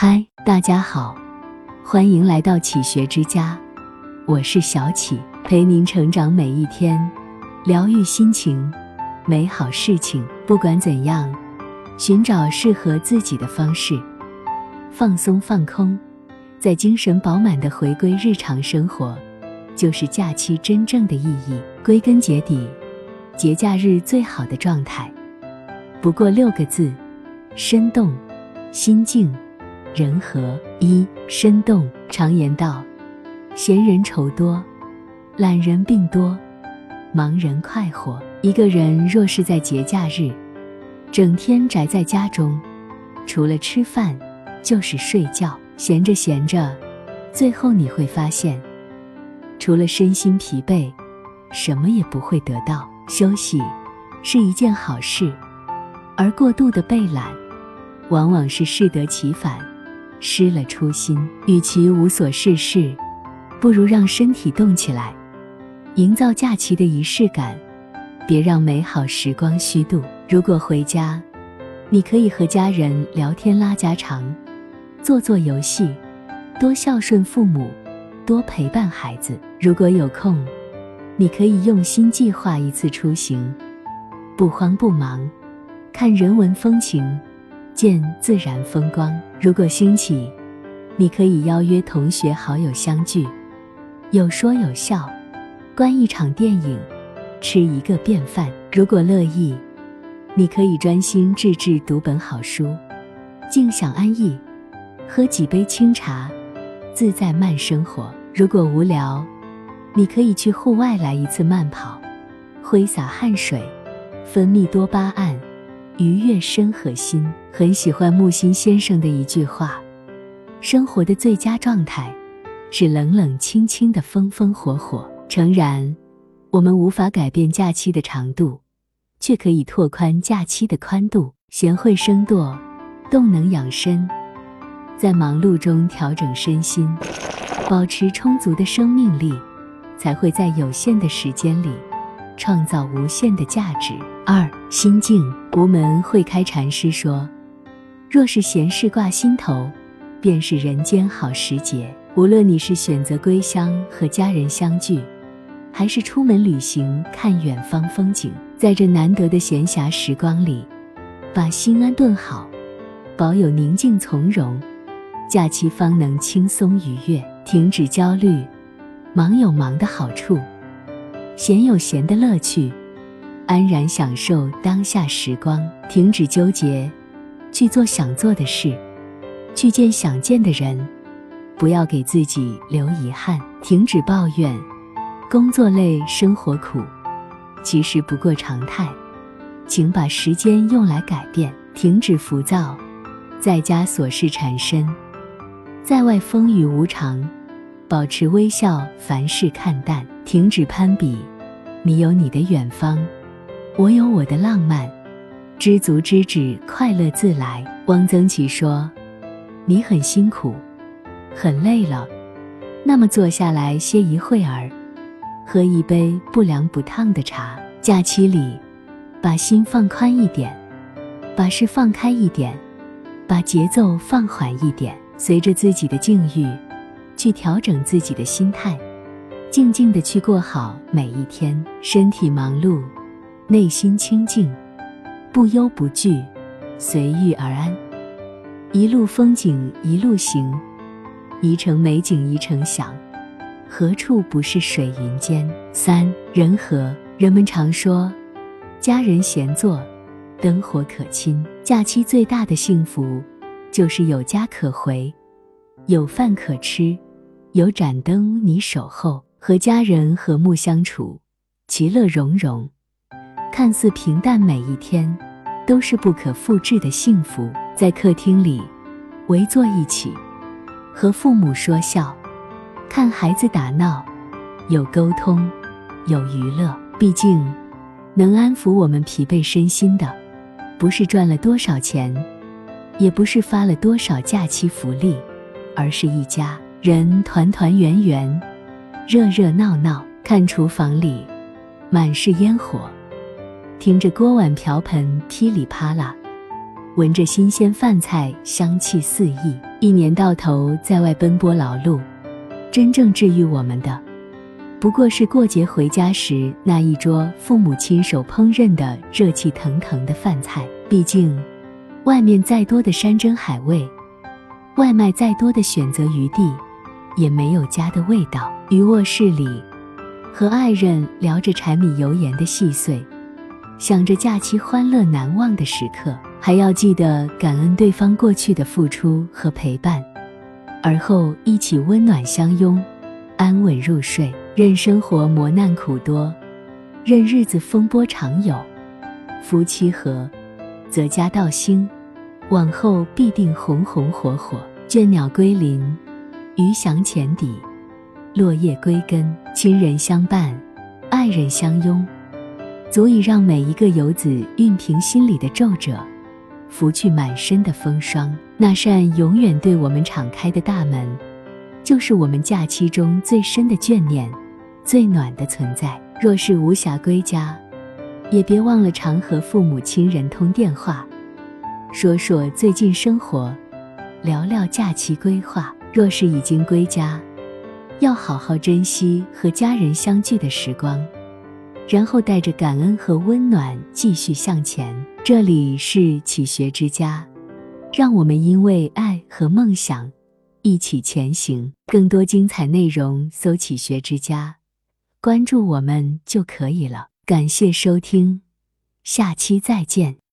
嗨，大家好，欢迎来到启学之家，我是小启，陪您成长每一天，疗愈心情，美好事情。不管怎样，寻找适合自己的方式，放松放空，在精神饱满的回归日常生活，就是假期真正的意义。归根结底，节假日最好的状态，不过六个字：生动、心静。人和一生动。常言道，闲人愁多，懒人病多，忙人快活。一个人若是在节假日，整天宅在家中，除了吃饭就是睡觉，闲着闲着，最后你会发现，除了身心疲惫，什么也不会得到。休息是一件好事，而过度的被懒，往往是适得其反。失了初心，与其无所事事，不如让身体动起来，营造假期的仪式感，别让美好时光虚度。如果回家，你可以和家人聊天拉家常，做做游戏，多孝顺父母，多陪伴孩子。如果有空，你可以用心计划一次出行，不慌不忙，看人文风情。见自然风光。如果兴起，你可以邀约同学好友相聚，有说有笑，观一场电影，吃一个便饭。如果乐意，你可以专心致志读本好书，静享安逸，喝几杯清茶，自在慢生活。如果无聊，你可以去户外来一次慢跑，挥洒汗水，分泌多巴胺。愉悦身和心，很喜欢木心先生的一句话：“生活的最佳状态，是冷冷清清的风风火火。”诚然，我们无法改变假期的长度，却可以拓宽假期的宽度。贤惠生惰，动能养身，在忙碌中调整身心，保持充足的生命力，才会在有限的时间里。创造无限的价值。二心境，无门会开禅师说：“若是闲事挂心头，便是人间好时节。无论你是选择归乡和家人相聚，还是出门旅行看远方风景，在这难得的闲暇时光里，把心安顿好，保有宁静从容，假期方能轻松愉悦。停止焦虑，忙有忙的好处。”闲有闲的乐趣，安然享受当下时光，停止纠结，去做想做的事，去见想见的人，不要给自己留遗憾。停止抱怨，工作累，生活苦，其实不过常态，请把时间用来改变。停止浮躁，在家琐事缠身，在外风雨无常。保持微笑，凡事看淡，停止攀比。你有你的远方，我有我的浪漫。知足知止，快乐自来。汪曾祺说：“你很辛苦，很累了，那么坐下来歇一会儿，喝一杯不凉不烫的茶。假期里，把心放宽一点，把事放开一点，把节奏放缓一点，随着自己的境遇。”去调整自己的心态，静静的去过好每一天。身体忙碌，内心清静，不忧不惧，随遇而安。一路风景一路行，一程美景一程享。何处不是水云间？三人和，人们常说，家人闲坐，灯火可亲。假期最大的幸福，就是有家可回，有饭可吃。有盏灯你守候，和家人和睦相处，其乐融融。看似平淡，每一天都是不可复制的幸福。在客厅里围坐一起，和父母说笑，看孩子打闹，有沟通，有娱乐。毕竟，能安抚我们疲惫身心的，不是赚了多少钱，也不是发了多少假期福利，而是一家。人团团圆圆，热热闹闹。看厨房里满是烟火，听着锅碗瓢盆噼里啪啦，闻着新鲜饭菜，香气四溢。一年到头在外奔波劳碌，真正治愈我们的，不过是过节回家时那一桌父母亲手烹饪的热气腾腾的饭菜。毕竟，外面再多的山珍海味，外卖再多的选择余地，也没有家的味道。于卧室里，和爱人聊着柴米油盐的细碎，想着假期欢乐难忘的时刻。还要记得感恩对方过去的付出和陪伴，而后一起温暖相拥，安稳入睡。任生活磨难苦多，任日子风波常有，夫妻和，则家道兴，往后必定红红火火。倦鸟归林，鱼翔浅底，落叶归根。亲人相伴，爱人相拥，足以让每一个游子熨平心里的皱褶。拂去满身的风霜，那扇永远对我们敞开的大门，就是我们假期中最深的眷念，最暖的存在。若是无暇归家，也别忘了常和父母亲人通电话，说说最近生活，聊聊假期规划。若是已经归家，要好好珍惜和家人相聚的时光。然后带着感恩和温暖继续向前。这里是启学之家，让我们因为爱和梦想一起前行。更多精彩内容，搜“启学之家”，关注我们就可以了。感谢收听，下期再见。